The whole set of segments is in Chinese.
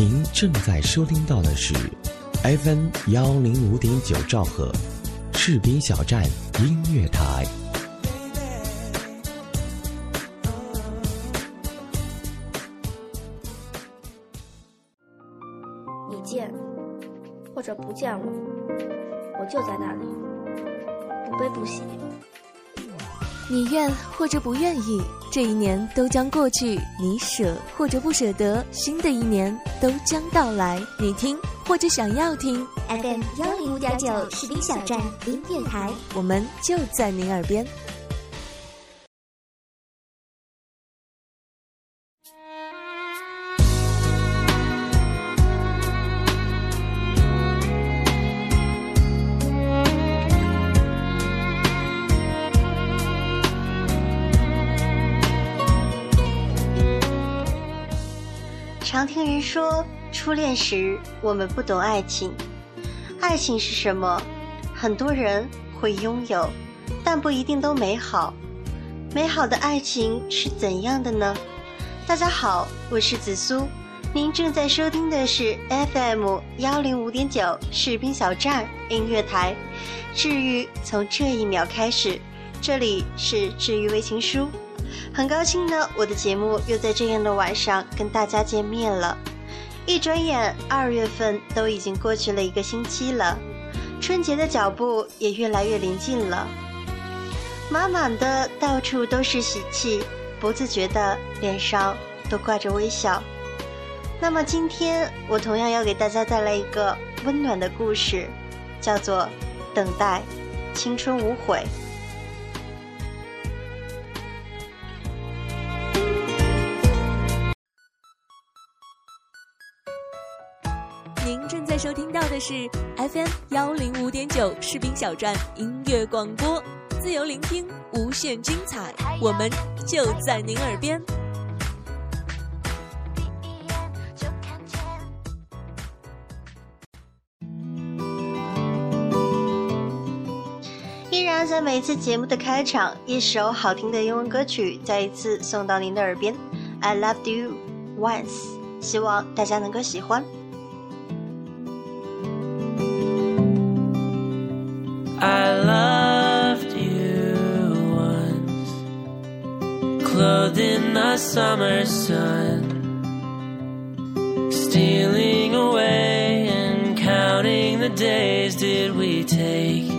您正在收听到的是 FM 幺零五点九兆赫，士兵小站音乐台。你见或者不见我，我就在那里，不悲不喜。你愿或者不愿意，这一年都将过去；你舍或者不舍得，新的一年都将到来。你听或者想要听，FM 幺零五点九士兵小站音乐台，我们就在您耳边。说，初恋时我们不懂爱情，爱情是什么？很多人会拥有，但不一定都美好。美好的爱情是怎样的呢？大家好，我是紫苏，您正在收听的是 FM 幺零五点九士兵小站音乐台，治愈从这一秒开始，这里是治愈微情书。很高兴呢，我的节目又在这样的晚上跟大家见面了。一转眼，二月份都已经过去了一个星期了，春节的脚步也越来越临近了。满满的到处都是喜气，不自觉的脸上都挂着微笑。那么今天我同样要给大家带来一个温暖的故事，叫做《等待，青春无悔》。是 FM 幺零五点九士兵小站音乐广播，自由聆听，无限精彩，我们就在您耳边。依然在每次节目的开场，一首好听的英文歌曲再一次送到您的耳边。I loved you once，希望大家能够喜欢。Summer sun, stealing away and counting the days. Did we take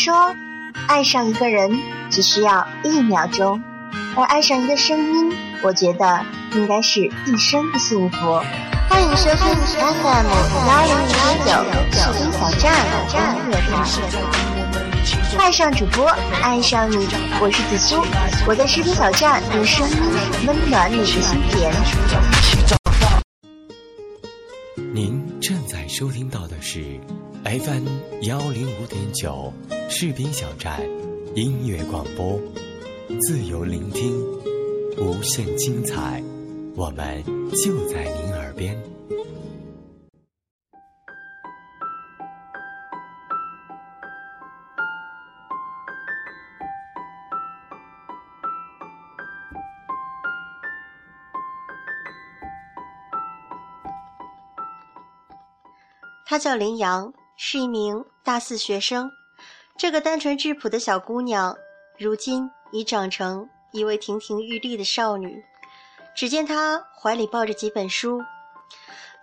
说，爱上一个人只需要一秒钟，而爱上一个声音，我觉得应该是一生的幸福。欢迎收听 FM 幺零零九士兵小站音乐台，爱上主播，爱上你，我是紫苏，我在视频小站用声音温暖你的心田。您正在收听到的是 FM 幺零五点九士兵小站音乐广播，自由聆听，无限精彩，我们就在您耳边。他叫林阳，是一名大四学生。这个单纯质朴的小姑娘，如今已长成一位亭亭玉立的少女。只见她怀里抱着几本书，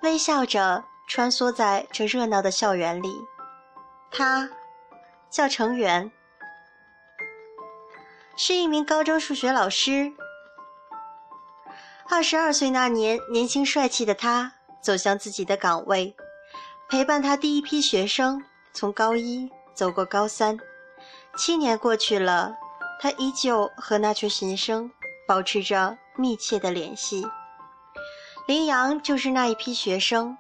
微笑着穿梭在这热闹的校园里。她叫程媛，是一名高中数学老师。二十二岁那年，年轻帅气的他走向自己的岗位。陪伴他第一批学生从高一走过高三，七年过去了，他依旧和那群学生保持着密切的联系。林阳就是那一批学生，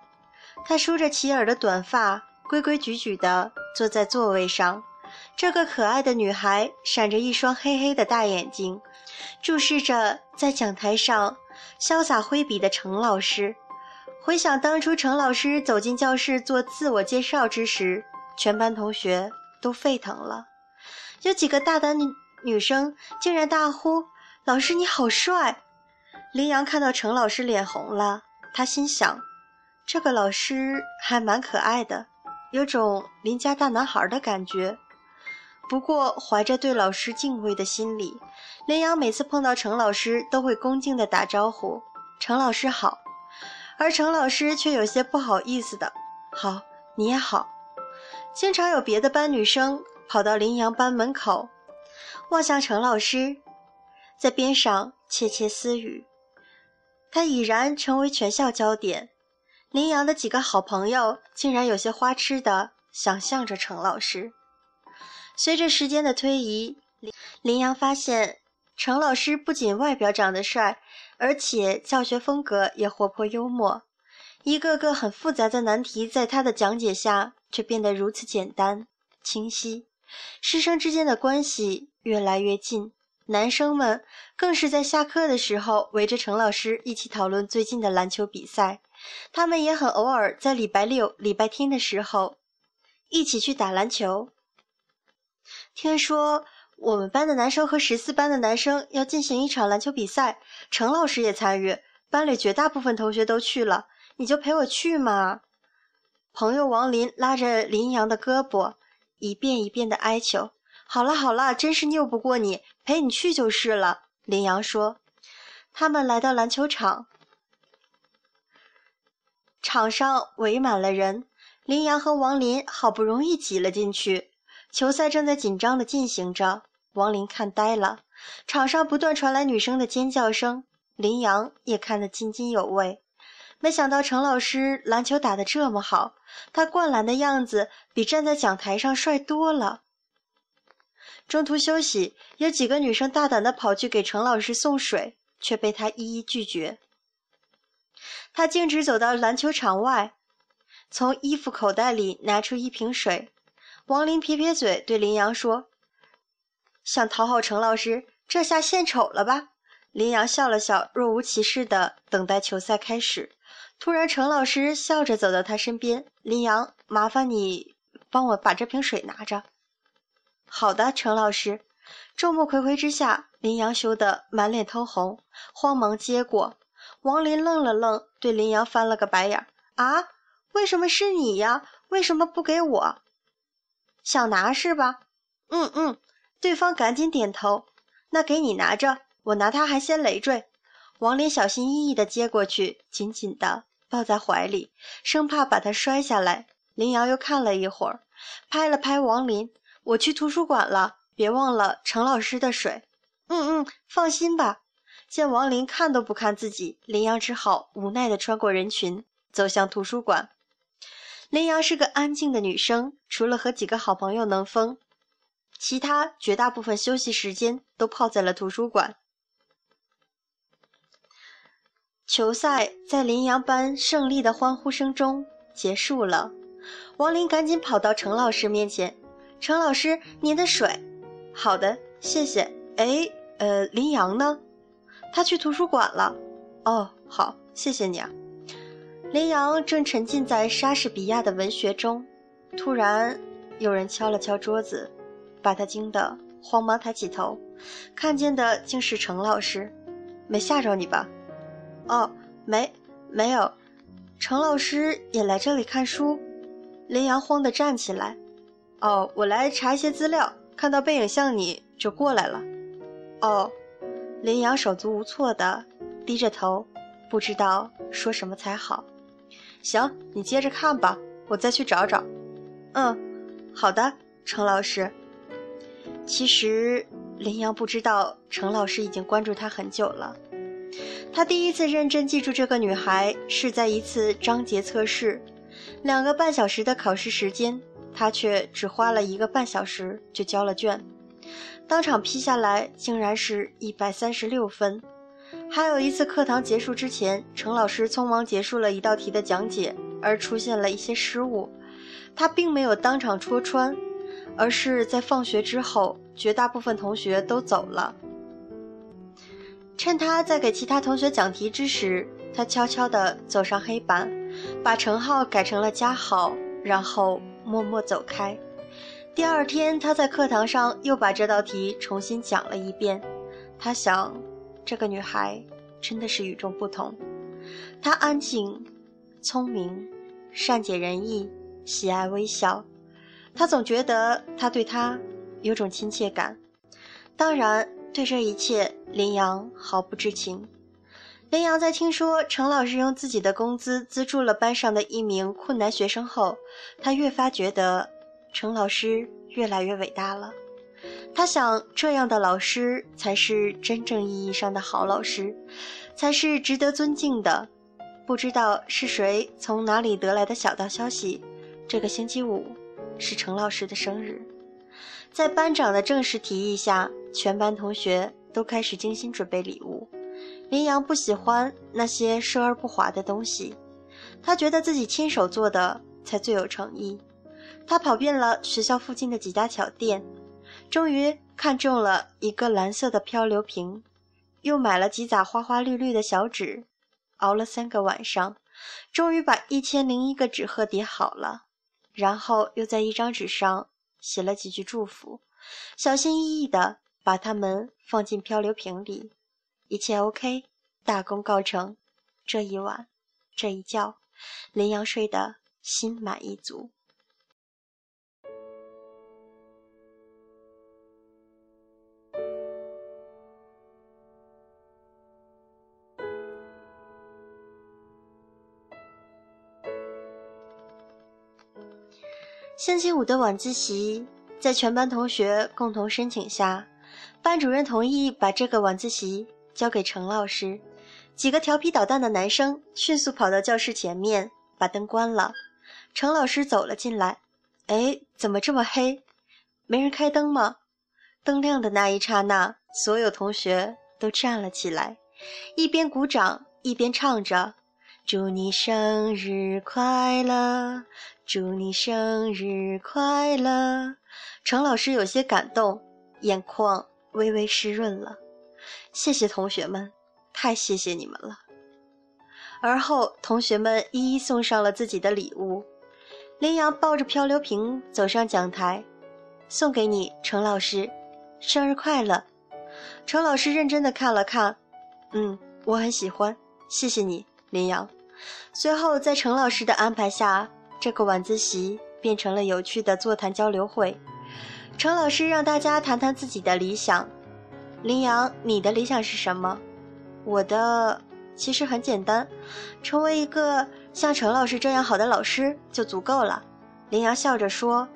他梳着齐耳的短发，规规矩矩地坐在座位上。这个可爱的女孩闪着一双黑黑的大眼睛，注视着在讲台上潇洒挥笔的程老师。回想当初程老师走进教室做自我介绍之时，全班同学都沸腾了，有几个大胆女女生竟然大呼：“老师你好帅！”林阳看到程老师脸红了，他心想：这个老师还蛮可爱的，有种邻家大男孩的感觉。不过怀着对老师敬畏的心理，林阳每次碰到程老师都会恭敬地打招呼：“程老师好。”而程老师却有些不好意思的，好，你也好。经常有别的班女生跑到林阳班门口，望向程老师，在边上窃窃私语。他已然成为全校焦点。林阳的几个好朋友竟然有些花痴的想象着程老师。随着时间的推移，林林阳发现程老师不仅外表长得帅。而且教学风格也活泼幽默，一个个很复杂的难题在他的讲解下却变得如此简单清晰，师生之间的关系越来越近，男生们更是在下课的时候围着程老师一起讨论最近的篮球比赛，他们也很偶尔在礼拜六、礼拜天的时候一起去打篮球。听说。我们班的男生和十四班的男生要进行一场篮球比赛，程老师也参与，班里绝大部分同学都去了，你就陪我去嘛。朋友王林拉着林阳的胳膊，一遍一遍的哀求：“好了好了，真是拗不过你，陪你去就是了。”林阳说。他们来到篮球场，场上围满了人，林阳和王林好不容易挤了进去。球赛正在紧张的进行着，王林看呆了，场上不断传来女生的尖叫声，林阳也看得津津有味。没想到程老师篮球打得这么好，他灌篮的样子比站在讲台上帅多了。中途休息，有几个女生大胆地跑去给程老师送水，却被他一一拒绝。他径直走到篮球场外，从衣服口袋里拿出一瓶水。王林撇撇嘴，对林阳说：“想讨好程老师，这下献丑了吧？”林阳笑了笑，若无其事的等待球赛开始。突然，程老师笑着走到他身边：“林阳，麻烦你帮我把这瓶水拿着。”“好的，程老师。”众目睽睽之下，林阳羞得满脸通红，慌忙接过。王林愣了愣，对林阳翻了个白眼：“啊，为什么是你呀？为什么不给我？想拿是吧？嗯嗯。”对方赶紧点头：“那给你拿着，我拿它还嫌累赘。”王林小心翼翼地接过去，紧紧地抱在怀里，生怕把它摔下来。林阳又看了一会儿，拍了拍王林：“我去图书馆了，别忘了程老师的水。”“嗯嗯，放心吧。”见王林看都不看自己，林阳只好无奈地穿过人群，走向图书馆。林阳是个安静的女生，除了和几个好朋友能疯。其他绝大部分休息时间都泡在了图书馆。球赛在林阳班胜利的欢呼声中结束了。王林赶紧跑到程老师面前：“程老师，您的水。”“好的，谢谢。”“哎，呃，林阳呢？他去图书馆了。”“哦，好，谢谢你啊。”林阳正沉浸在莎士比亚的文学中，突然有人敲了敲桌子。把他惊得慌忙抬起头，看见的竟是程老师，没吓着你吧？哦，没，没有。程老师也来这里看书。林阳慌地站起来。哦，我来查一些资料，看到背影像你就过来了。哦，林阳手足无措地低着头，不知道说什么才好。行，你接着看吧，我再去找找。嗯，好的，程老师。其实林阳不知道程老师已经关注他很久了。他第一次认真记住这个女孩是在一次章节测试，两个半小时的考试时间，他却只花了一个半小时就交了卷，当场批下来竟然是一百三十六分。还有一次课堂结束之前，程老师匆忙结束了一道题的讲解，而出现了一些失误，他并没有当场戳穿。而是在放学之后，绝大部分同学都走了。趁他在给其他同学讲题之时，他悄悄地走上黑板，把程浩改成了加号，然后默默走开。第二天，他在课堂上又把这道题重新讲了一遍。他想，这个女孩真的是与众不同。她安静、聪明、善解人意、喜爱微笑。他总觉得他对他有种亲切感，当然对这一切林阳毫不知情。林阳在听说程老师用自己的工资资助了班上的一名困难学生后，他越发觉得程老师越来越伟大了。他想，这样的老师才是真正意义上的好老师，才是值得尊敬的。不知道是谁从哪里得来的小道消息，这个星期五。是程老师的生日，在班长的正式提议下，全班同学都开始精心准备礼物。林阳不喜欢那些奢而不华的东西，他觉得自己亲手做的才最有诚意。他跑遍了学校附近的几家小店，终于看中了一个蓝色的漂流瓶，又买了几扎花花绿绿的小纸，熬了三个晚上，终于把一千零一个纸鹤叠好了。然后又在一张纸上写了几句祝福，小心翼翼地把它们放进漂流瓶里。一切 OK，大功告成。这一晚，这一觉，林阳睡得心满意足。星期五的晚自习，在全班同学共同申请下，班主任同意把这个晚自习交给程老师。几个调皮捣蛋的男生迅速跑到教室前面，把灯关了。程老师走了进来，哎，怎么这么黑？没人开灯吗？灯亮的那一刹那，所有同学都站了起来，一边鼓掌一边唱着：“祝你生日快乐。”祝你生日快乐！程老师有些感动，眼眶微微湿润了。谢谢同学们，太谢谢你们了。而后，同学们一一送上了自己的礼物。林阳抱着漂流瓶走上讲台，送给你，程老师，生日快乐。”程老师认真的看了看，嗯，我很喜欢，谢谢你，林阳。随后在程老师的安排下，这个晚自习变成了有趣的座谈交流会。程老师让大家谈谈自己的理想。林阳，你的理想是什么？我的其实很简单，成为一个像程老师这样好的老师就足够了。林阳笑着说：“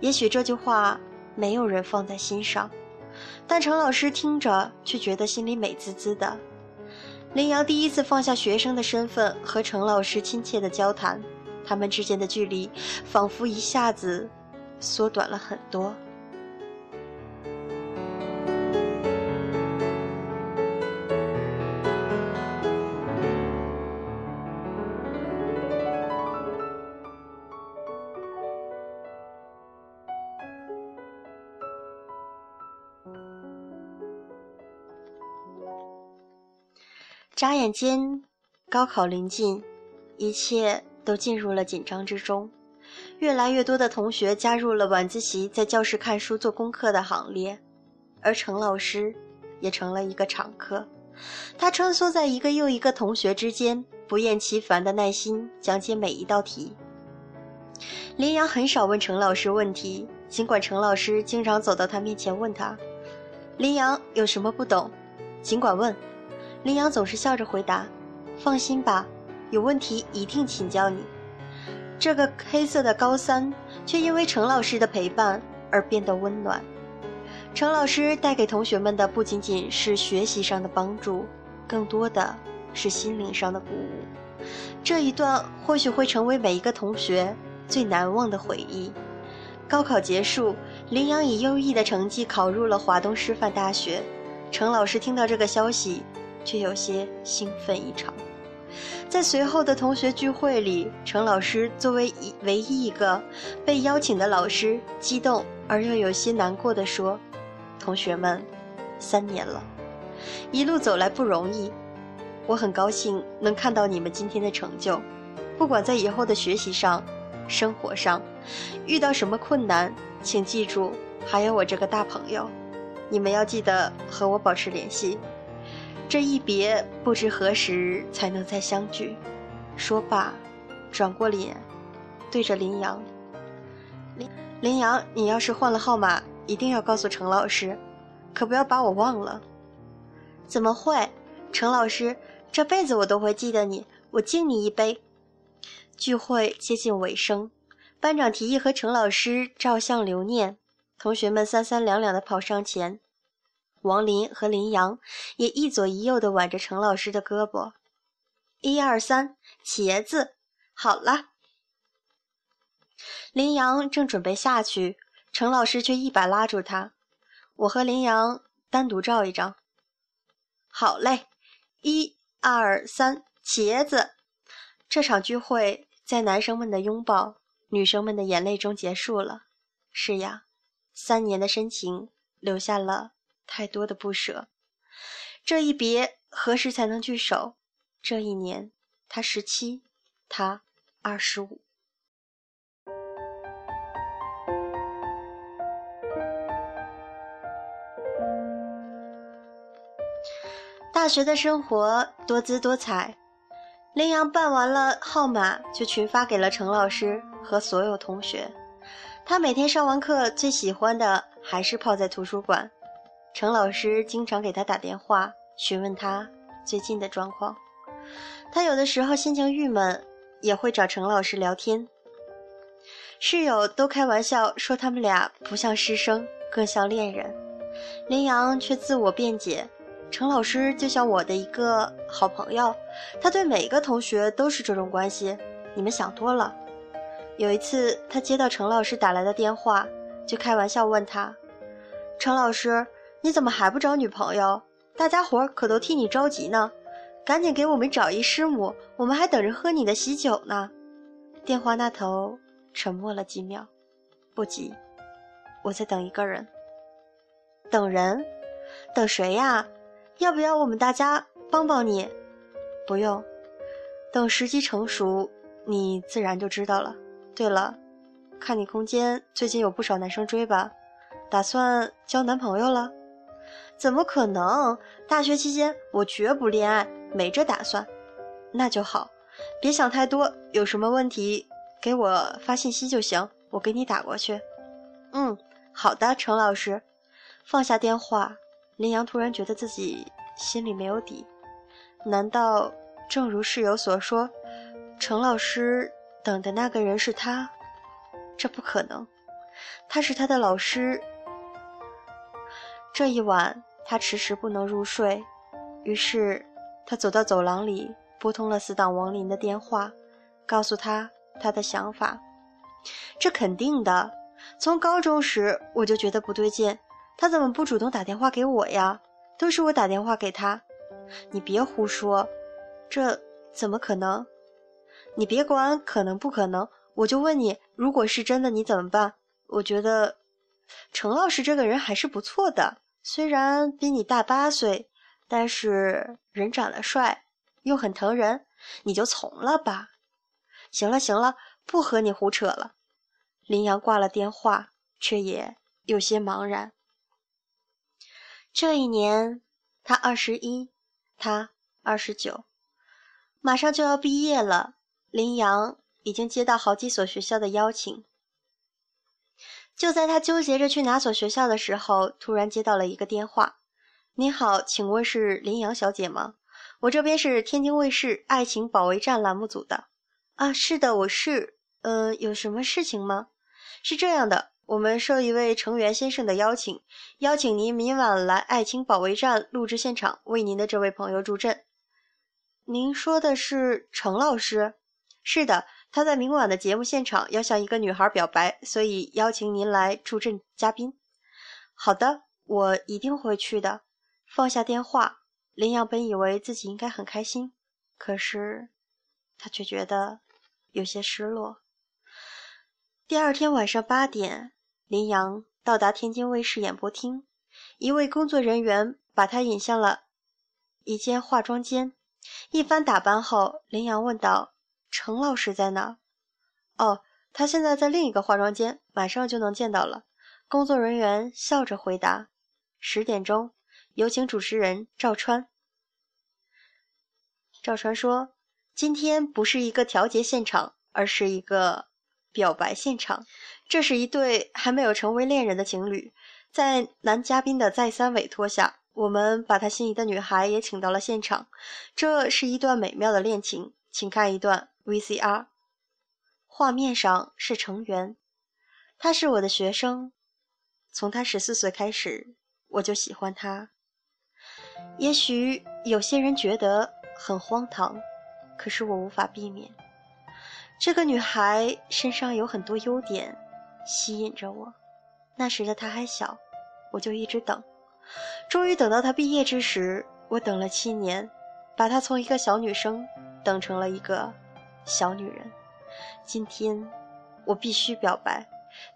也许这句话没有人放在心上。”但程老师听着却觉得心里美滋滋的。林阳第一次放下学生的身份和程老师亲切的交谈，他们之间的距离仿佛一下子缩短了很多。眨眼间，高考临近，一切都进入了紧张之中。越来越多的同学加入了晚自习在教室看书做功课的行列，而程老师也成了一个常客。他穿梭在一个又一个同学之间，不厌其烦的耐心讲解每一道题。林阳很少问程老师问题，尽管程老师经常走到他面前问他：“林阳有什么不懂，尽管问。”林阳总是笑着回答：“放心吧，有问题一定请教你。”这个黑色的高三却因为程老师的陪伴而变得温暖。程老师带给同学们的不仅仅是学习上的帮助，更多的是心灵上的鼓舞。这一段或许会成为每一个同学最难忘的回忆。高考结束，林阳以优异的成绩考入了华东师范大学。程老师听到这个消息。却有些兴奋异常。在随后的同学聚会里，程老师作为一唯一一个被邀请的老师，激动而又有些难过的说：“同学们，三年了，一路走来不容易，我很高兴能看到你们今天的成就。不管在以后的学习上、生活上遇到什么困难，请记住还有我这个大朋友，你们要记得和我保持联系。”这一别，不知何时才能再相聚。说罢，转过脸，对着林阳：“林林阳，你要是换了号码，一定要告诉程老师，可不要把我忘了。”“怎么会？程老师，这辈子我都会记得你。我敬你一杯。”聚会接近尾声，班长提议和程老师照相留念，同学们三三两两的跑上前。王林和林阳也一左一右地挽着程老师的胳膊，一二三，茄子，好了。林阳正准备下去，程老师却一把拉住他：“我和林阳单独照一张。”好嘞，一二三，茄子。这场聚会在男生们的拥抱、女生们的眼泪中结束了。是呀，三年的深情留下了。太多的不舍，这一别何时才能聚首？这一年，他十七，他二十五。大学的生活多姿多彩。林阳办完了号码，就群发给了程老师和所有同学。他每天上完课，最喜欢的还是泡在图书馆。程老师经常给他打电话，询问他最近的状况。他有的时候心情郁闷，也会找程老师聊天。室友都开玩笑说他们俩不像师生，更像恋人。林阳却自我辩解：程老师就像我的一个好朋友，他对每个同学都是这种关系。你们想多了。有一次，他接到程老师打来的电话，就开玩笑问他：“程老师。”你怎么还不找女朋友？大家伙可都替你着急呢，赶紧给我们找一师母，我们还等着喝你的喜酒呢。电话那头沉默了几秒，不急，我在等一个人。等人？等谁呀？要不要我们大家帮帮你？不用，等时机成熟，你自然就知道了。对了，看你空间最近有不少男生追吧。打算交男朋友了？怎么可能？大学期间我绝不恋爱，没这打算。那就好，别想太多。有什么问题给我发信息就行，我给你打过去。嗯，好的，程老师。放下电话，林阳突然觉得自己心里没有底。难道正如室友所说，程老师等的那个人是他？这不可能，他是他的老师。这一晚，他迟迟不能入睡，于是他走到走廊里，拨通了死党王林的电话，告诉他他的想法。这肯定的，从高中时我就觉得不对劲，他怎么不主动打电话给我呀？都是我打电话给他。你别胡说，这怎么可能？你别管可能不可能。我就问你，如果是真的，你怎么办？我觉得程老师这个人还是不错的，虽然比你大八岁，但是人长得帅，又很疼人，你就从了吧。行了行了，不和你胡扯了。林阳挂了电话，却也有些茫然。这一年，他二十一，他二十九，马上就要毕业了。林阳。已经接到好几所学校的邀请。就在他纠结着去哪所学校的时候，突然接到了一个电话：“您好，请问是林阳小姐吗？我这边是天津卫视《爱情保卫战》栏目组的。”“啊，是的，我是。呃，有什么事情吗？”“是这样的，我们受一位成员先生的邀请，邀请您明晚来《爱情保卫战》录制现场，为您的这位朋友助阵。”“您说的是程老师？”“是的。”他在明晚的节目现场要向一个女孩表白，所以邀请您来助阵嘉宾。好的，我一定会去的。放下电话，林阳本以为自己应该很开心，可是他却觉得有些失落。第二天晚上八点，林阳到达天津卫视演播厅，一位工作人员把他引向了一间化妆间。一番打扮后，林阳问道。程老师在哪？哦，他现在在另一个化妆间，马上就能见到了。工作人员笑着回答：“十点钟，有请主持人赵川。”赵川说：“今天不是一个调节现场，而是一个表白现场。这是一对还没有成为恋人的情侣，在男嘉宾的再三委托下，我们把他心仪的女孩也请到了现场。这是一段美妙的恋情，请看一段。” VCR，画面上是成员，他是我的学生，从他十四岁开始，我就喜欢他。也许有些人觉得很荒唐，可是我无法避免。这个女孩身上有很多优点，吸引着我。那时的她还小，我就一直等，终于等到她毕业之时，我等了七年，把她从一个小女生等成了一个。小女人，今天我必须表白，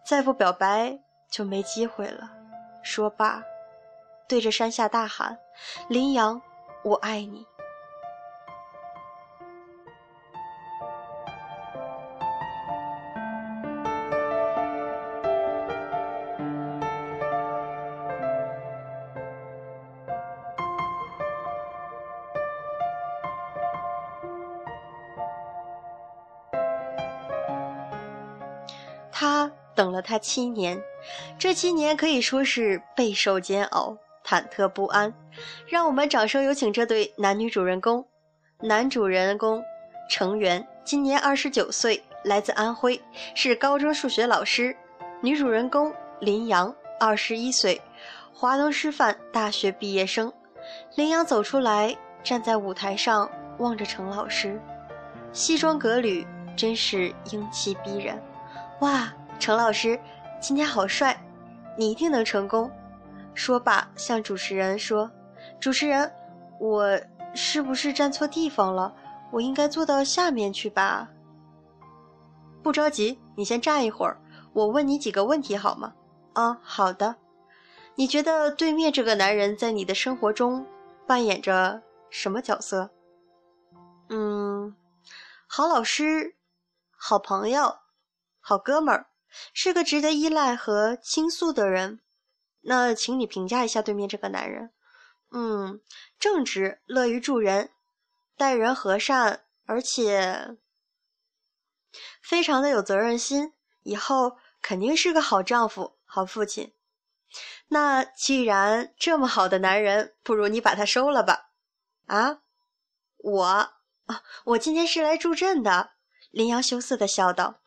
再不表白就没机会了。说罢，对着山下大喊：“林阳，我爱你。”七年，这七年可以说是备受煎熬、忐忑不安。让我们掌声有请这对男女主人公。男主人公程元今年二十九岁，来自安徽，是高中数学老师。女主人公林阳二十一岁，华东师范大学毕业生。林阳走出来，站在舞台上，望着程老师，西装革履，真是英气逼人。哇，程老师，今天好帅，你一定能成功。说罢，向主持人说：“主持人，我是不是站错地方了？我应该坐到下面去吧？”不着急，你先站一会儿，我问你几个问题好吗？啊，好的。你觉得对面这个男人在你的生活中扮演着什么角色？嗯，好老师，好朋友。好哥们儿，是个值得依赖和倾诉的人。那请你评价一下对面这个男人。嗯，正直，乐于助人，待人和善，而且非常的有责任心，以后肯定是个好丈夫、好父亲。那既然这么好的男人，不如你把他收了吧？啊，我，我今天是来助阵的。林阳羞涩的笑道：“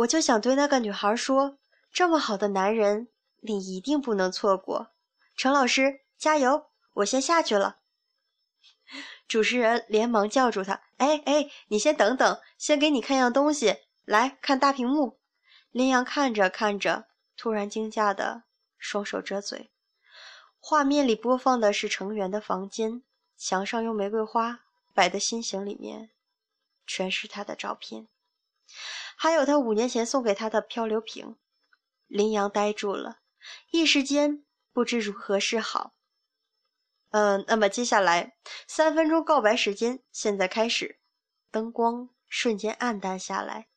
我就想对那个女孩说，这么好的男人，你一定不能错过。”程老师，加油！我先下去了。主持人连忙叫住他：“哎哎，你先等等，先给你看样东西。来看大屏幕。”林阳看着看着，突然惊讶的双手遮嘴。画面里播放的是成员的房间，墙上用玫瑰花摆的心形里面，全是他的照片，还有他五年前送给他的漂流瓶。林阳呆住了，一时间不知如何是好。嗯，那么接下来三分钟告白时间现在开始。灯光瞬间暗淡下来，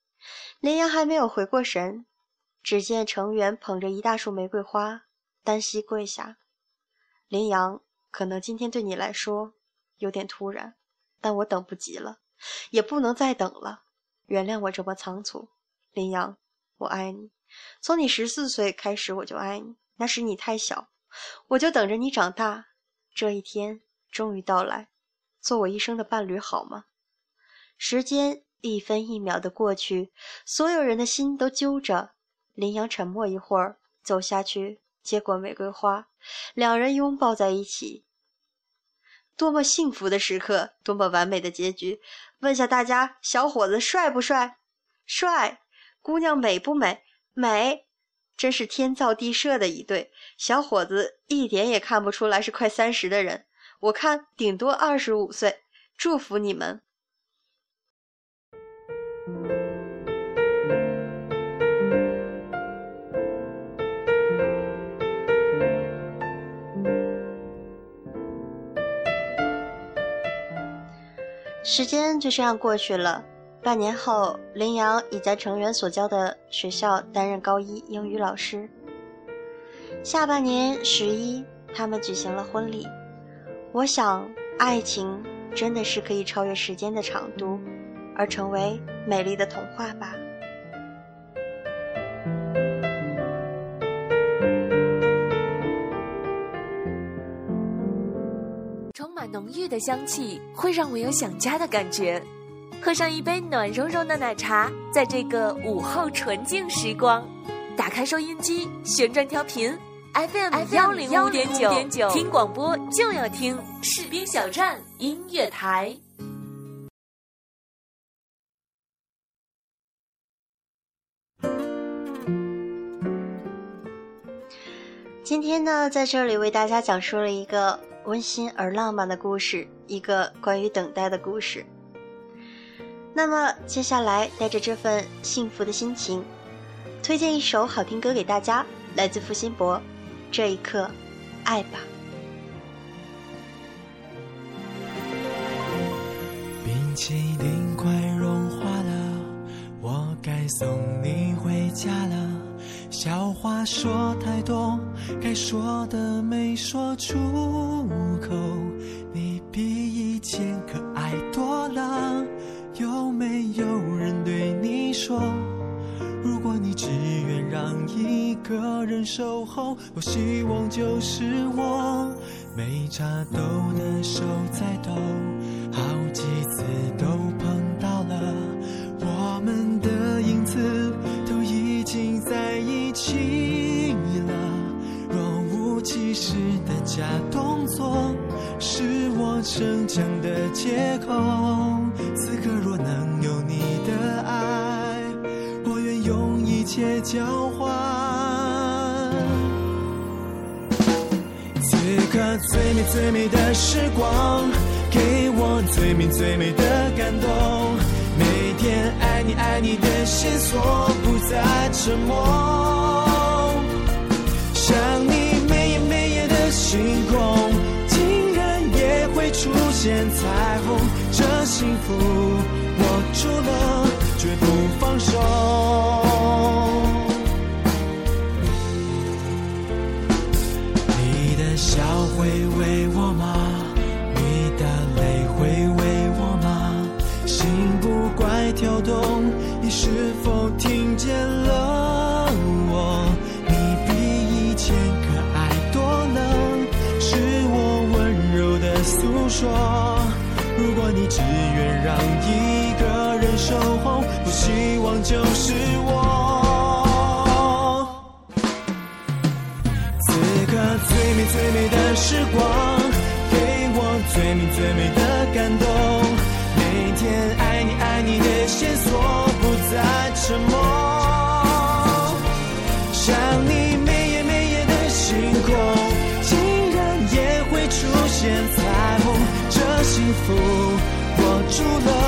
林阳还没有回过神，只见成员捧着一大束玫瑰花，单膝跪下。林阳，可能今天对你来说有点突然，但我等不及了，也不能再等了。原谅我这么仓促，林阳，我爱你。从你十四岁开始我就爱你，那时你太小，我就等着你长大。这一天终于到来，做我一生的伴侣好吗？时间一分一秒的过去，所有人的心都揪着。林阳沉默一会儿，走下去接过玫瑰花，两人拥抱在一起。多么幸福的时刻，多么完美的结局！问下大家，小伙子帅不帅？帅。姑娘美不美？美。真是天造地设的一对小伙子，一点也看不出来是快三十的人。我看顶多二十五岁。祝福你们。时间就这样过去了。半年后，林阳已在成员所教的学校担任高一英语老师。下半年十一，他们举行了婚礼。我想，爱情真的是可以超越时间的长度，而成为美丽的童话吧。郁的香气，会让我有想家的感觉。喝上一杯暖融融的奶茶，在这个午后纯净时光，打开收音机，旋转调频，FM 幺零五点九，听广播就要听士兵小站音乐台。今天呢，在这里为大家讲述了一个温馨而浪漫的故事，一个关于等待的故事。那么接下来，带着这份幸福的心情，推荐一首好听歌给大家，来自付辛博，《这一刻，爱吧》。冰淇淋快融化了，我该送你回家了。笑话说太多，该说的没说出口，你比以前可爱多了。有没有人对你说，如果你只愿让一个人守候，我希望就是我。没插兜的手在抖，好几次都起了。若无其事的假动作，是我逞强的借口。此刻若能有你的爱，我愿用一切交换。此刻最美最美的时光，给我最美最美的感动。爱你爱你的线索不再沉默，想你每夜每夜的星空，竟然也会出现彩虹。这幸福握住了，绝不放手。跳动，你是否听见了我？你比以前可爱多了，是我温柔的诉说。如果你只愿让一个人守候，不希望就是我。此刻最美最美的时光，给我最美最美的福握住了，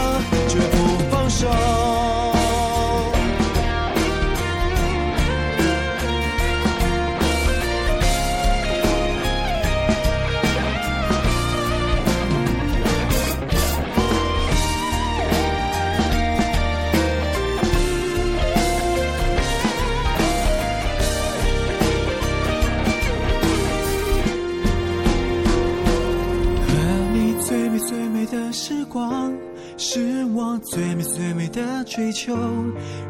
求。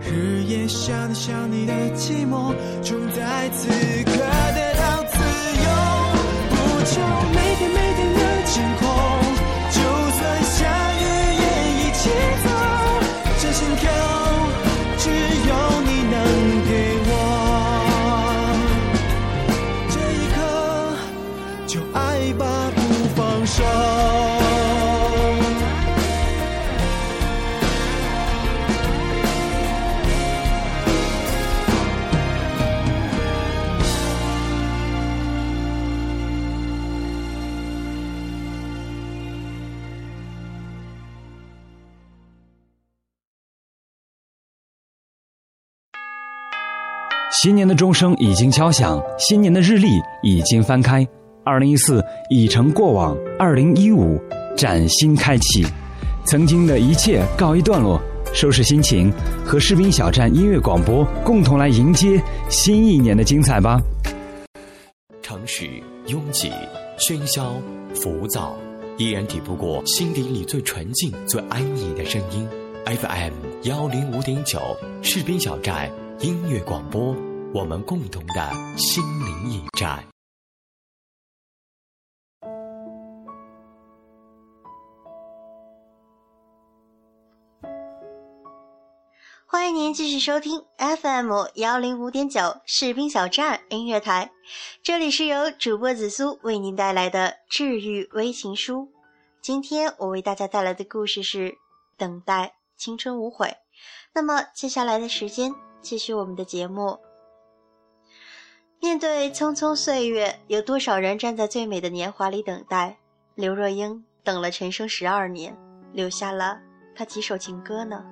日夜想你想你的寂寞，终在此新年的钟声已经敲响，新年的日历已经翻开，二零一四已成过往，二零一五崭新开启，曾经的一切告一段落，收拾心情，和士兵小站音乐广播共同来迎接新一年的精彩吧。城市拥挤、喧嚣、浮躁，依然抵不过心底里最纯净、最安逸的声音。FM 幺零五点九，士兵小站音乐广播，我们共同的心灵驿站。欢迎您继续收听 FM 幺零五点九士兵小站音乐台，这里是由主播紫苏为您带来的治愈微情书。今天我为大家带来的故事是《等待青春无悔》。那么接下来的时间，继续我们的节目。面对匆匆岁月，有多少人站在最美的年华里等待？刘若英等了陈升十二年，留下了她几首情歌呢？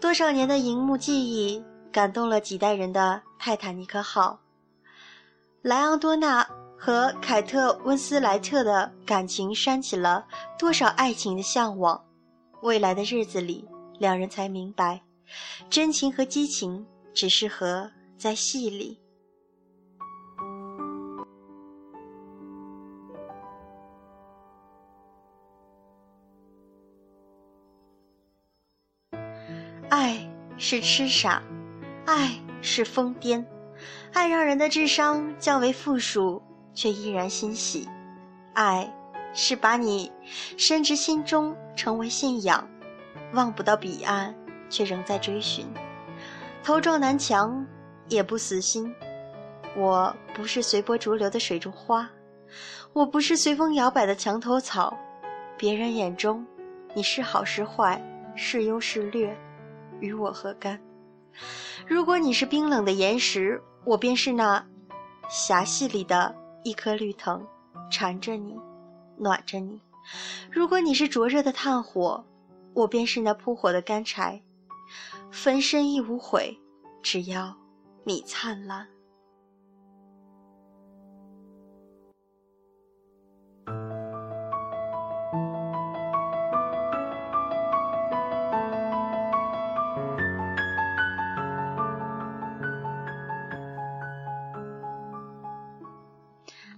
多少年的荧幕记忆，感动了几代人的泰坦尼克号。莱昂多纳和凯特温斯莱特的感情煽起了多少爱情的向往？未来的日子里，两人才明白，真情和激情只适合在戏里。爱是痴傻，爱是疯癫，爱让人的智商降为负数，却依然欣喜。爱是把你深植心中，成为信仰，望不到彼岸，却仍在追寻。头撞南墙也不死心。我不是随波逐流的水中花，我不是随风摇摆的墙头草。别人眼中，你是好是坏，是优是劣。与我何干？如果你是冰冷的岩石，我便是那峡隙里的一颗绿藤，缠着你，暖着你；如果你是灼热的炭火，我便是那扑火的干柴，焚身亦无悔，只要你灿烂。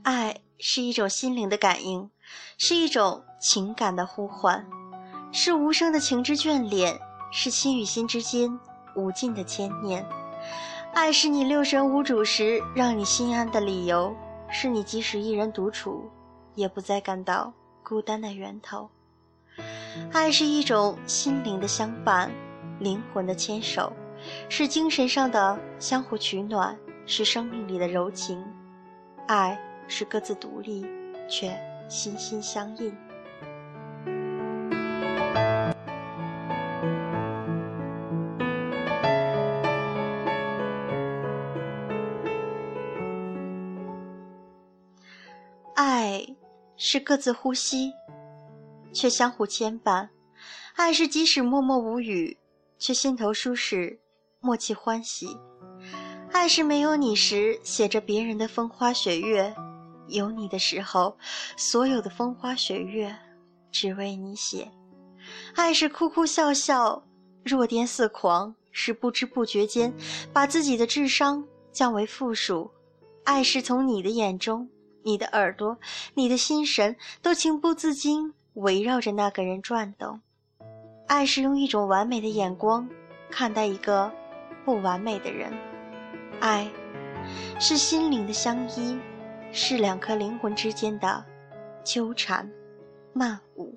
爱是一种心灵的感应，是一种情感的呼唤，是无声的情之眷恋，是心与心之间无尽的牵念，爱是你六神无主时让你心安的理由，是你即使一人独处，也不再感到孤单的源头。爱是一种心灵的相伴，灵魂的牵手，是精神上的相互取暖，是生命里的柔情。爱是各自独立，却心心相印。是各自呼吸，却相互牵绊；爱是即使默默无语，却心头舒适，默契欢喜；爱是没有你时写着别人的风花雪月，有你的时候，所有的风花雪月只为你写；爱是哭哭笑笑，弱颠似狂，是不知不觉间把自己的智商降为负数；爱是从你的眼中。你的耳朵，你的心神，都情不自禁围绕着那个人转动。爱是用一种完美的眼光看待一个不完美的人。爱，是心灵的相依，是两颗灵魂之间的纠缠漫舞。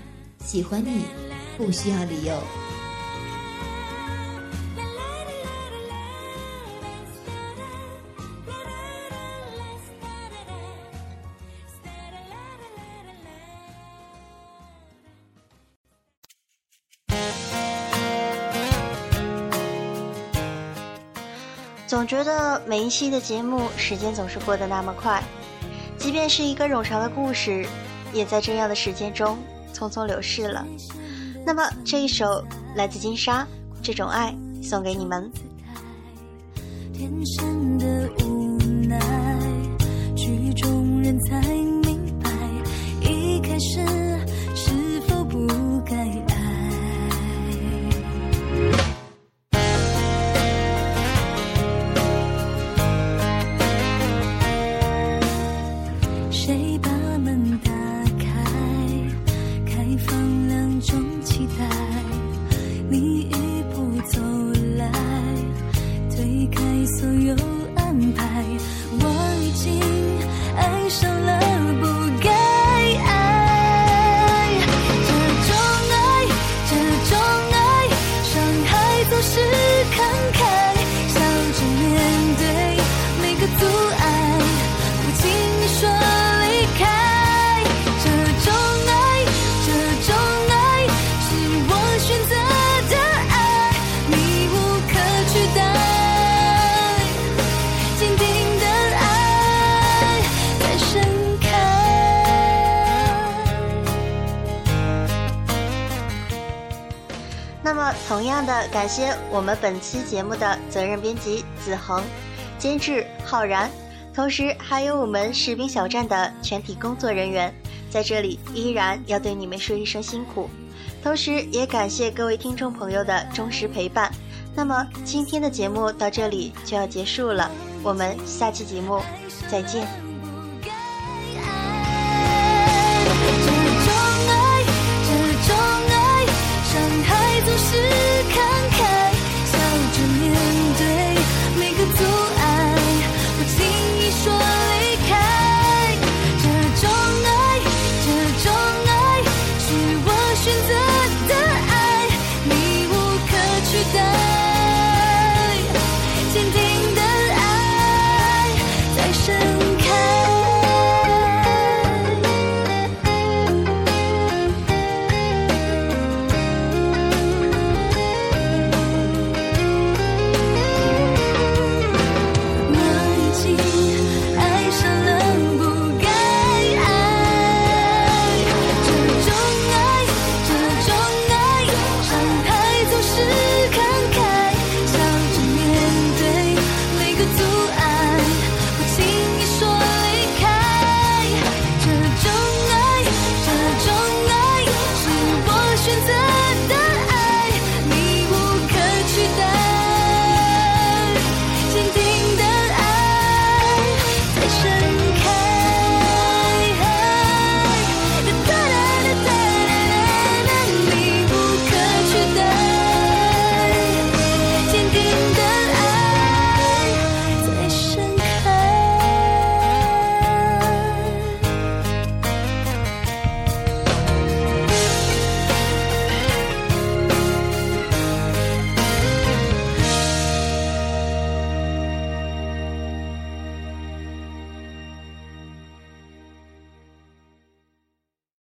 喜欢你，不需要理由。总觉得每一期的节目，时间总是过得那么快，即便是一个冗长的故事，也在这样的时间中。匆匆流逝了。那么这一首来自金沙，这种爱送给你们。天生的无奈，曲终人才明白，一开始同样的感谢我们本期节目的责任编辑子恒，监制浩然，同时还有我们士兵小站的全体工作人员，在这里依然要对你们说一声辛苦，同时也感谢各位听众朋友的忠实陪伴。那么今天的节目到这里就要结束了，我们下期节目再见。总是看